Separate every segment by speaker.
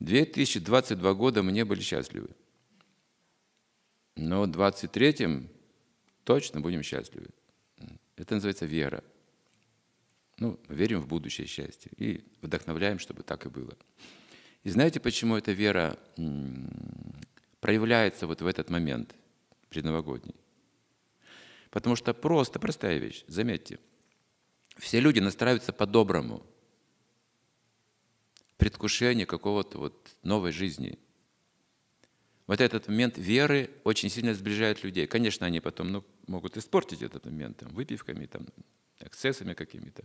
Speaker 1: 2022 года мы не были счастливы. Но в 23 точно будем счастливы. Это называется вера. Ну, верим в будущее счастье и вдохновляем, чтобы так и было. И знаете, почему эта вера проявляется вот в этот момент предновогодний? Потому что просто, простая вещь, заметьте, все люди настраиваются по-доброму, предвкушение какого-то вот новой жизни. Вот этот момент веры очень сильно сближает людей. Конечно, они потом ну, могут испортить этот момент там, выпивками, там, эксцессами какими-то.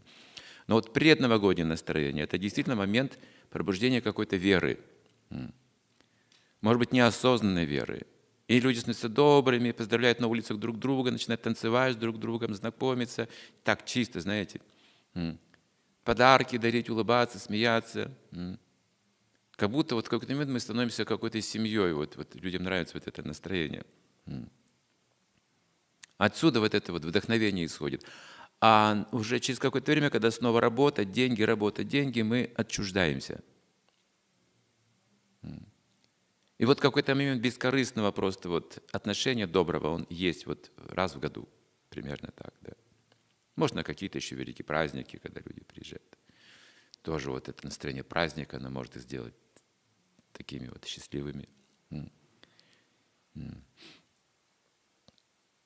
Speaker 1: Но вот предновогоднее настроение – это действительно момент пробуждения какой-то веры. Может быть, неосознанной веры. И люди становятся добрыми, поздравляют на улицах друг друга, начинают танцевать с друг другом, знакомиться. Так чисто, знаете. Подарки дарить, улыбаться, смеяться. Как будто вот в какой-то момент мы становимся какой-то семьей. Вот, вот людям нравится вот это настроение. Отсюда вот это вот вдохновение исходит. А уже через какое-то время, когда снова работа, деньги, работа, деньги, мы отчуждаемся. И вот какой-то момент бескорыстного просто вот отношения доброго, он есть вот раз в году, примерно так, да. Можно какие-то еще великие праздники, когда люди приезжают. Тоже вот это настроение праздника, оно может их сделать такими вот счастливыми.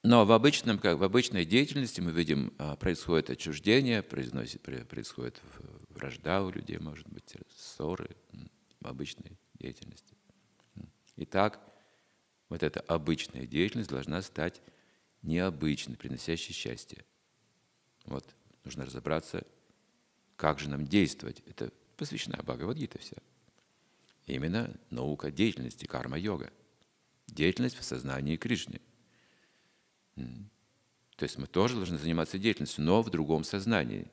Speaker 1: Но в, обычном, как в обычной деятельности мы видим, а, происходит отчуждение, происходит вражда у людей, может быть, ссоры в обычной деятельности. Итак, вот эта обычная деятельность должна стать необычной, приносящей счастье. Вот, нужно разобраться, как же нам действовать. Это посвящена Бхагавадгита вся. Именно наука деятельности, карма-йога. Деятельность в сознании Кришны – то есть мы тоже должны заниматься деятельностью, но в другом сознании.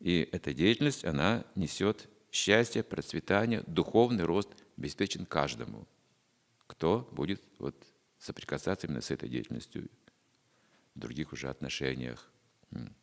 Speaker 1: И эта деятельность, она несет счастье, процветание, духовный рост обеспечен каждому, кто будет вот соприкасаться именно с этой деятельностью в других уже отношениях. Hmm.